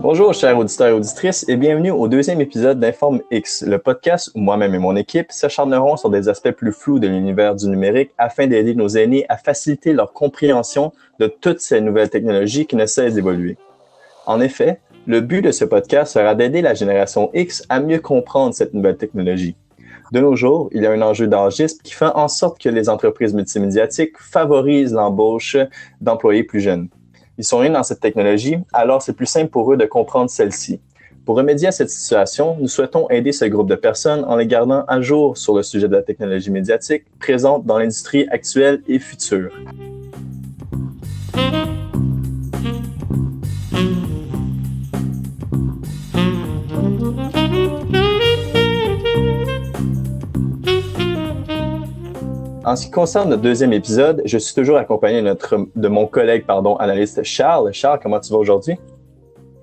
Bonjour, chers auditeurs et auditrices, et bienvenue au deuxième épisode d'Informe X, le podcast où moi-même et mon équipe s'acharneront sur des aspects plus flous de l'univers du numérique afin d'aider nos aînés à faciliter leur compréhension de toutes ces nouvelles technologies qui ne cessent d'évoluer. En effet, le but de ce podcast sera d'aider la génération X à mieux comprendre cette nouvelle technologie. De nos jours, il y a un enjeu d'âgisme qui fait en sorte que les entreprises multimédiatiques favorisent l'embauche d'employés plus jeunes. Ils sont nés dans cette technologie, alors c'est plus simple pour eux de comprendre celle-ci. Pour remédier à cette situation, nous souhaitons aider ce groupe de personnes en les gardant à jour sur le sujet de la technologie médiatique présente dans l'industrie actuelle et future. En ce qui concerne le deuxième épisode, je suis toujours accompagné de, notre, de mon collègue, pardon, analyste Charles. Charles, comment tu vas aujourd'hui?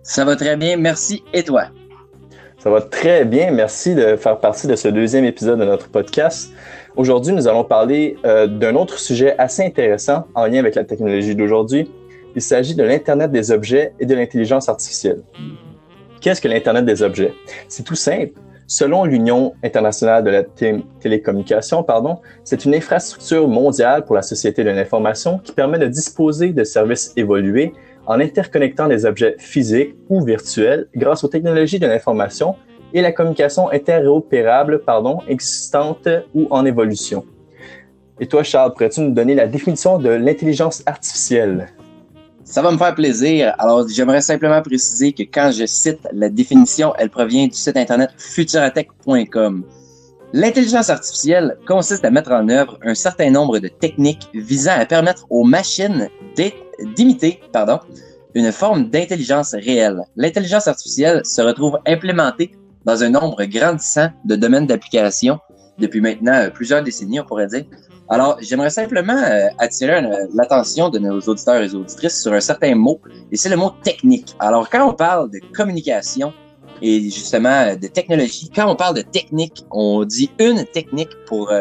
Ça va très bien, merci. Et toi? Ça va très bien. Merci de faire partie de ce deuxième épisode de notre podcast. Aujourd'hui, nous allons parler euh, d'un autre sujet assez intéressant en lien avec la technologie d'aujourd'hui. Il s'agit de l'Internet des objets et de l'intelligence artificielle. Qu'est-ce que l'Internet des objets? C'est tout simple. Selon l'Union internationale de la télécommunication, pardon, c'est une infrastructure mondiale pour la société de l'information qui permet de disposer de services évolués en interconnectant des objets physiques ou virtuels grâce aux technologies de l'information et la communication interopérable pardon, existante ou en évolution. Et toi, Charles, pourrais-tu nous donner la définition de l'intelligence artificielle? Ça va me faire plaisir. Alors, j'aimerais simplement préciser que quand je cite la définition, elle provient du site internet futuratech.com. L'intelligence artificielle consiste à mettre en œuvre un certain nombre de techniques visant à permettre aux machines d'imiter, pardon, une forme d'intelligence réelle. L'intelligence artificielle se retrouve implémentée dans un nombre grandissant de domaines d'application depuis maintenant plusieurs décennies, on pourrait dire, alors, j'aimerais simplement euh, attirer euh, l'attention de nos auditeurs et auditrices sur un certain mot, et c'est le mot technique. Alors, quand on parle de communication et justement euh, de technologie, quand on parle de technique, on dit une technique pour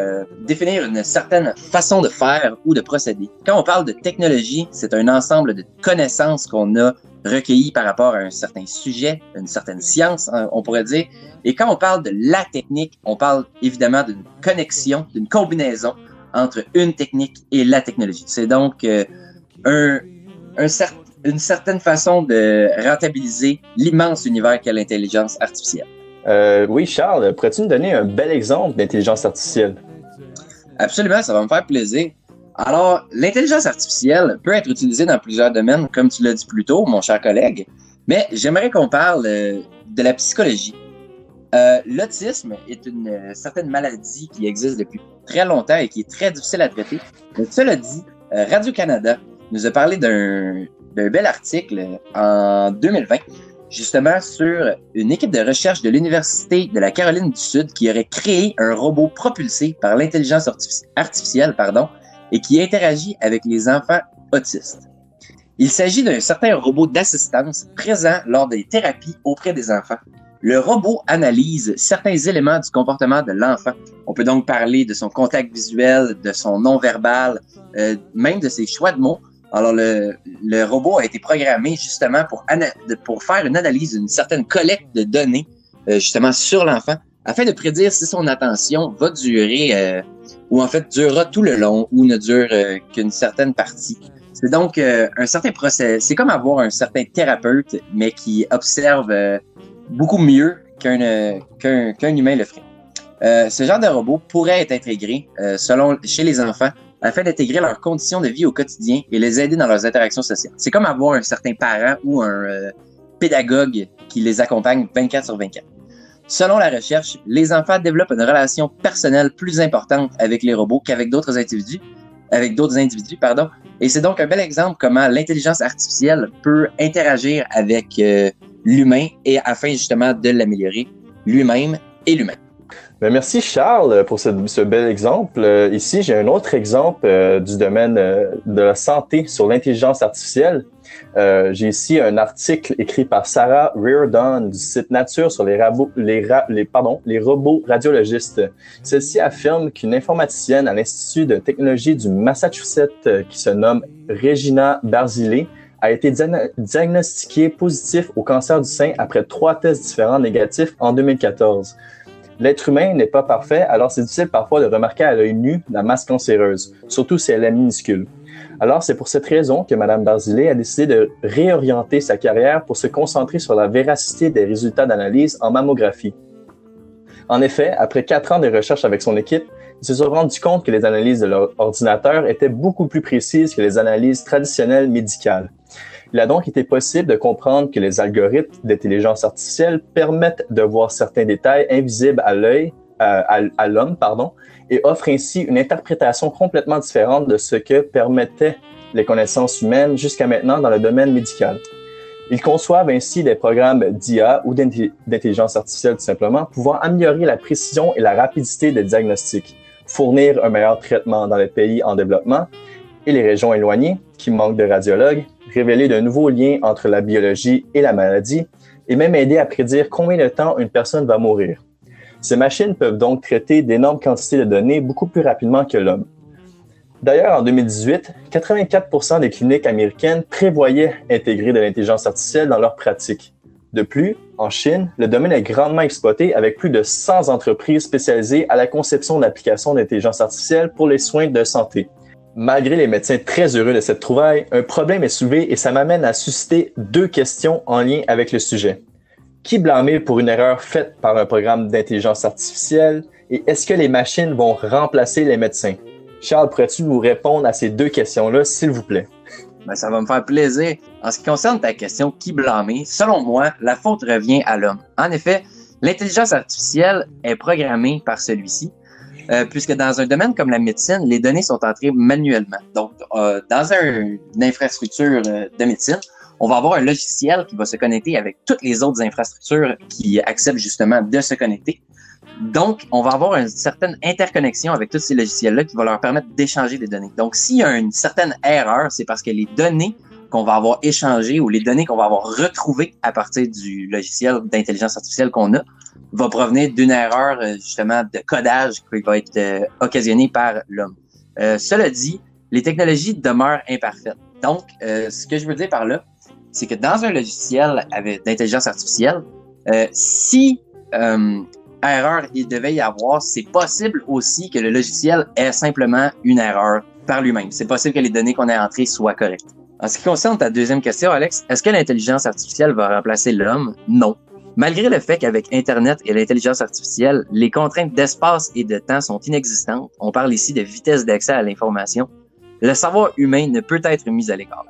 définir une certaine façon de faire ou de procéder. Quand on parle de technologie, c'est un ensemble de connaissances qu'on a recueillies par rapport à un certain sujet, une certaine science, hein, on pourrait dire. Et quand on parle de la technique, on parle évidemment d'une connexion, d'une combinaison entre une technique et la technologie. C'est donc euh, un, un une certaine façon de rentabiliser l'immense univers qu'est l'intelligence artificielle. Euh, oui, Charles, pourrais-tu nous donner un bel exemple d'intelligence artificielle? Absolument, ça va me faire plaisir. Alors, l'intelligence artificielle peut être utilisée dans plusieurs domaines, comme tu l'as dit plus tôt, mon cher collègue, mais j'aimerais qu'on parle euh, de la psychologie. Euh, l'autisme est une euh, certaine maladie qui existe depuis très longtemps et qui est très difficile à traiter. Cela dit, euh, Radio-Canada nous a parlé d'un bel article en 2020, justement sur une équipe de recherche de l'Université de la Caroline du Sud qui aurait créé un robot propulsé par l'intelligence artificielle et qui interagit avec les enfants autistes. Il s'agit d'un certain robot d'assistance présent lors des thérapies auprès des enfants le robot analyse certains éléments du comportement de l'enfant. On peut donc parler de son contact visuel, de son non-verbal, euh, même de ses choix de mots. Alors, le, le robot a été programmé justement pour, pour faire une analyse d'une certaine collecte de données, euh, justement, sur l'enfant, afin de prédire si son attention va durer, euh, ou en fait durera tout le long, ou ne dure qu'une certaine partie. C'est donc un certain procès. C'est comme avoir un certain thérapeute, mais qui observe beaucoup mieux qu'un euh, qu'un humain le ferait. Euh, ce genre de robot pourrait être intégré euh, selon chez les enfants afin d'intégrer leurs conditions de vie au quotidien et les aider dans leurs interactions sociales. C'est comme avoir un certain parent ou un pédagogue qui les accompagne 24 sur 24. Selon la recherche, les enfants développent une relation personnelle plus importante avec les robots qu'avec d'autres individus, avec d'autres individus, pardon. Et c'est donc un bel exemple comment l'intelligence artificielle peut interagir avec l'humain et afin justement de l'améliorer lui-même et l'humain. Ben merci Charles pour ce, bel exemple. Euh, ici, j'ai un autre exemple euh, du domaine euh, de la santé sur l'intelligence artificielle. j'ai ici un article écrit par Sarah Reardon du site Nature sur les, les, les, pardon, les robots radiologistes. Celle-ci affirme qu'une informaticienne à l'Institut de technologie du Massachusetts qui se nomme Regina Barzilay a été diagnostiqué positif au cancer du sein après trois tests différents négatifs en 2014. L'être humain n'est pas parfait, alors c'est difficile parfois de remarquer à l'œil nu la masse cancéreuse, surtout si elle est minuscule. Alors c'est pour cette raison que Mme Barzilay a décidé de réorienter sa carrière pour se concentrer sur la véracité des résultats d'analyse en mammographie. En effet, après quatre ans de recherche avec son équipe, ils se sont rendus compte que les analyses de leur ordinateur étaient beaucoup plus précises que les analyses traditionnelles médicales. Il a donc été possible de comprendre que les algorithmes d'intelligence artificielle permettent de voir certains détails invisibles à l'œil, euh, l'homme, pardon, et offrent ainsi une interprétation complètement différente de ce que permettaient les connaissances humaines jusqu'à maintenant dans le domaine médical. Ils conçoivent ainsi des programmes d'IA ou d'intelligence artificielle tout simplement, pouvant améliorer la précision et la rapidité des diagnostics, fournir un meilleur traitement dans les pays en développement et les régions éloignées qui manquent de radiologues, révéler de nouveaux liens entre la biologie et la maladie et même aider à prédire combien de temps une personne va mourir. Ces machines peuvent donc traiter d'énormes quantités de données beaucoup plus rapidement que l'homme. D'ailleurs, en 2018, 84% des cliniques américaines prévoyaient intégrer de l'intelligence artificielle dans leurs pratiques. De plus, en Chine, le domaine est grandement exploité avec plus de 100 entreprises spécialisées à la conception d'applications d'intelligence artificielle pour les soins de santé. Malgré les médecins très heureux de cette trouvaille, un problème est soulevé et ça m'amène à susciter deux questions en lien avec le sujet. Qui blâmer pour une erreur faite par un programme d'intelligence artificielle et est-ce que les machines vont remplacer les médecins? Charles, pourrais-tu nous répondre à ces deux questions-là, s'il vous plaît? Ben, ça va me faire plaisir. En ce qui concerne ta question, qui blâmer? Selon moi, la faute revient à l'homme. En effet, l'intelligence artificielle est programmée par celui-ci euh, puisque dans un domaine comme la médecine, les données sont entrées manuellement. Donc, euh, dans un, une infrastructure euh, de médecine, on va avoir un logiciel qui va se connecter avec toutes les autres infrastructures qui acceptent justement de se connecter. Donc, on va avoir une certaine interconnexion avec tous ces logiciels-là qui va leur permettre d'échanger des données. Donc, s'il y a une certaine erreur, c'est parce que les données qu'on va avoir échangées ou les données qu'on va avoir retrouvées à partir du logiciel d'intelligence artificielle qu'on a va provenir d'une erreur euh, justement de codage qui va être euh, occasionnée par l'homme. Euh, cela dit, les technologies demeurent imparfaites. Donc, ce que je veux dire par là, c'est que dans un logiciel avec d'intelligence artificielle, si erreur il devait y avoir, c'est possible aussi que le logiciel ait simplement une erreur par lui-même. C'est possible que les données qu'on a entrées soient correctes. En ce qui concerne ta deuxième question, Alex, est-ce que l'intelligence artificielle va remplacer l'homme? Non. Malgré le fait qu'avec Internet et l'intelligence artificielle, les contraintes d'espace et de temps sont inexistantes, on parle ici de vitesse d'accès à l'information, le savoir humain ne peut être mis à l'écart.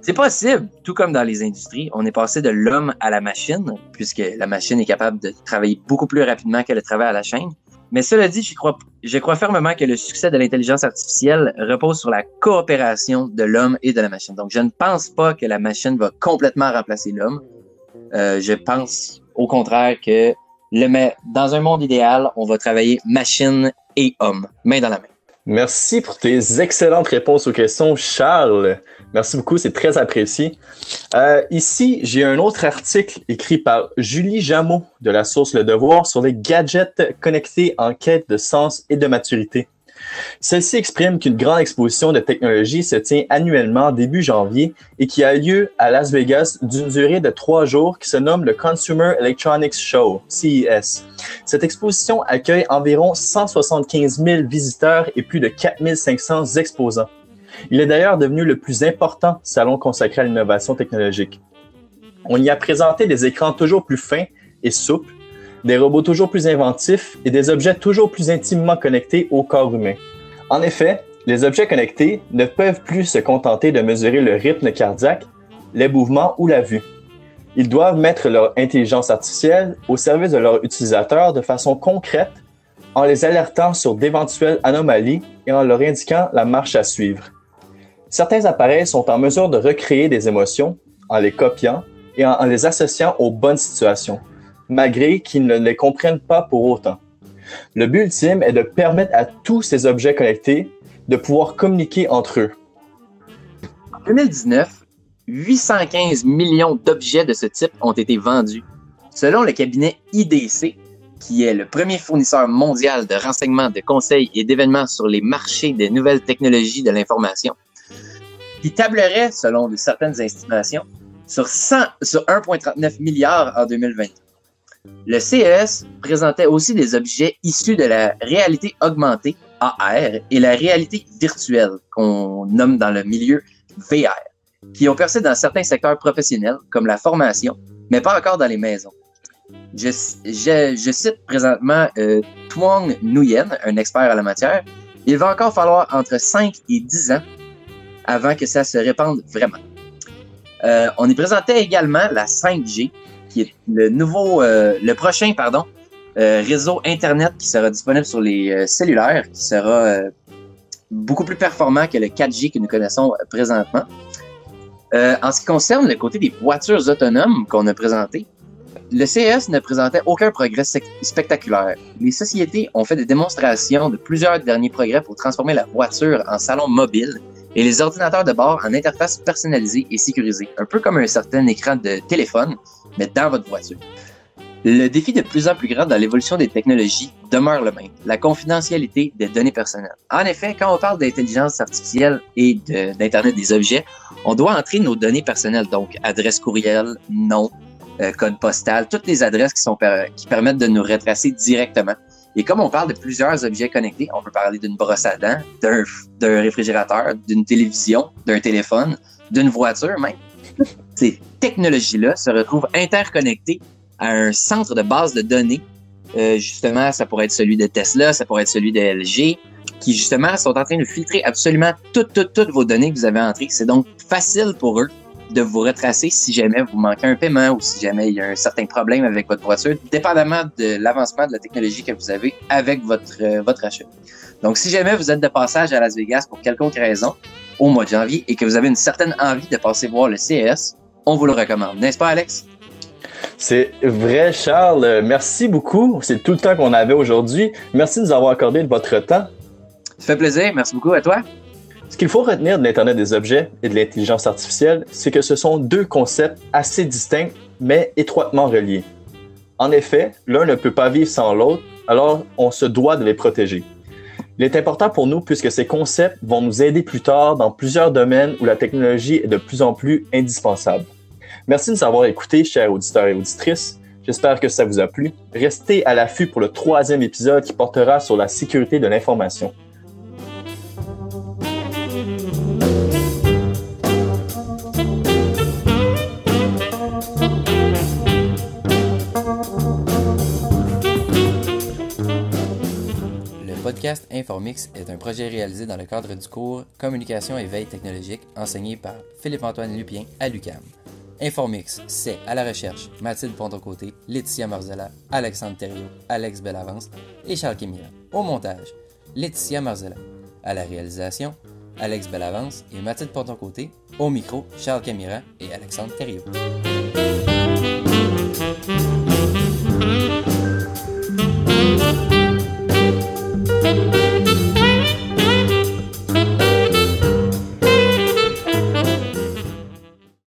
C'est possible, tout comme dans les industries, on est passé de l'homme à la machine, puisque la machine est capable de travailler beaucoup plus rapidement que le travail à la chaîne. Mais cela dit, je crois, fermement que le succès de l'intelligence artificielle repose sur la coopération de l'homme et de la machine. Donc, je ne pense pas que la machine va complètement remplacer l'homme. Euh, je pense au contraire que le, dans un monde idéal, on va travailler machine et homme, main dans la main. Merci pour tes excellentes réponses aux questions, Charles. Merci beaucoup, c'est très apprécié. Euh, ici, j'ai un autre article écrit par Julie Jameau de la source Le Devoir sur les gadgets connectés en quête de sens et de maturité. Celle-ci exprime qu'une grande exposition de technologie se tient annuellement début janvier et qui a lieu à Las Vegas d'une durée de trois jours qui se nomme le Consumer Electronics Show, CES. Cette exposition accueille environ 175 000 visiteurs et plus de 4 500 exposants. Il est d'ailleurs devenu le plus important salon consacré à l'innovation technologique. On y a présenté des écrans toujours plus fins et souples, des robots toujours plus inventifs et des objets toujours plus intimement connectés au corps humain. En effet, les objets connectés ne peuvent plus se contenter de mesurer le rythme cardiaque, les mouvements ou la vue. Ils doivent mettre leur intelligence artificielle au service de leurs utilisateurs de façon concrète en les alertant sur d'éventuelles anomalies et en leur indiquant la marche à suivre. Certains appareils sont en mesure de recréer des émotions en les copiant et en les associant aux bonnes situations malgré qu'ils ne les comprennent pas pour autant. Le but ultime est de permettre à tous ces objets connectés de pouvoir communiquer entre eux. En 2019, 815 millions d'objets de ce type ont été vendus. Selon le cabinet IDC, qui est le premier fournisseur mondial de renseignements, de conseils et d'événements sur les marchés des nouvelles technologies de l'information, qui tablerait, selon certaines estimations, sur, 100, sur 1,39 milliards en 2020. Le CES présentait aussi des objets issus de la réalité augmentée, AR, et la réalité virtuelle, qu'on nomme dans le milieu VR, qui ont percé dans certains secteurs professionnels, comme la formation, mais pas encore dans les maisons. Je, cite présentement euh, Tuong Nguyen, un expert à la matière. Il va encore falloir entre 5 et 10 ans avant que ça se répande vraiment. Euh, on y présentait également la 5G, qui est le nouveau, euh, le prochain, pardon, euh, réseau Internet qui sera disponible sur les euh, cellulaires, qui sera beaucoup plus performant que le 4G que nous connaissons présentement. en ce qui concerne le côté des voitures autonomes qu'on a présenté, le CES ne présentait aucun progrès spectaculaire. Les sociétés ont fait des démonstrations de plusieurs derniers progrès pour transformer la voiture en salon mobile et les ordinateurs de bord en interface personnalisée et sécurisée, un peu comme un certain écran de téléphone, mais dans votre voiture. Le défi de plus en plus grand dans l'évolution des technologies demeure le même, la confidentialité des données personnelles. En effet, quand on parle d'intelligence artificielle et d'Internet des objets, on doit entrer nos données personnelles, donc adresse courriel, nom, euh, code postal, toutes les adresses qui, permettent de nous retracer directement. Et comme on parle de plusieurs objets connectés, on peut parler d'une brosse à dents, d'un réfrigérateur, d'une télévision, d'un téléphone, d'une voiture même. Ces technologies-là se retrouvent interconnectées à un centre de base de données. Euh, justement, ça pourrait être celui de Tesla, ça pourrait être celui de LG, qui justement sont en train de filtrer absolument toutes, toutes, toutes vos données que vous avez entrées. C'est donc facile pour eux de vous retracer si jamais vous manquez un paiement ou si jamais il y a un certain problème avec votre voiture, dépendamment de l'avancement de la technologie que vous avez avec votre, euh, votre achat. Donc, si jamais vous êtes de passage à Las Vegas pour quelconque raison au mois de janvier et que vous avez une certaine envie de passer voir le CES, on vous le recommande. N'est-ce pas, Alex? C'est vrai, Charles. Merci beaucoup. C'est tout le temps qu'on avait aujourd'hui. Merci de nous avoir accordé de votre temps. Ça fait plaisir. Merci beaucoup à toi? Ce qu'il faut retenir de l'Internet des objets et de l'intelligence artificielle, c'est que ce sont deux concepts assez distincts, mais étroitement reliés. En effet, l'un ne peut pas vivre sans l'autre, alors on se doit de les protéger. Il est important pour nous puisque ces concepts vont nous aider plus tard dans plusieurs domaines où la technologie est de plus en plus indispensable. Merci de nous avoir écoutés, chers auditeurs et auditrices. J'espère que ça vous a plu. Restez à l'affût pour le troisième épisode qui portera sur la sécurité de l'information. Le podcast Informix est un projet réalisé dans le cadre du cours Communication et veille technologique enseigné par Philippe-Antoine Lupien à l'UCAM. Informix, c'est à la recherche Mathilde Pontocoté, Laetitia Marzella, Alexandre Thériault, Alex Bellavance et Charles Kémira. Au montage, Laetitia Marzella. À la réalisation, Alex Bellavance et Mathilde Pontocoté. Au micro, Charles Camira et Alexandre Thériault.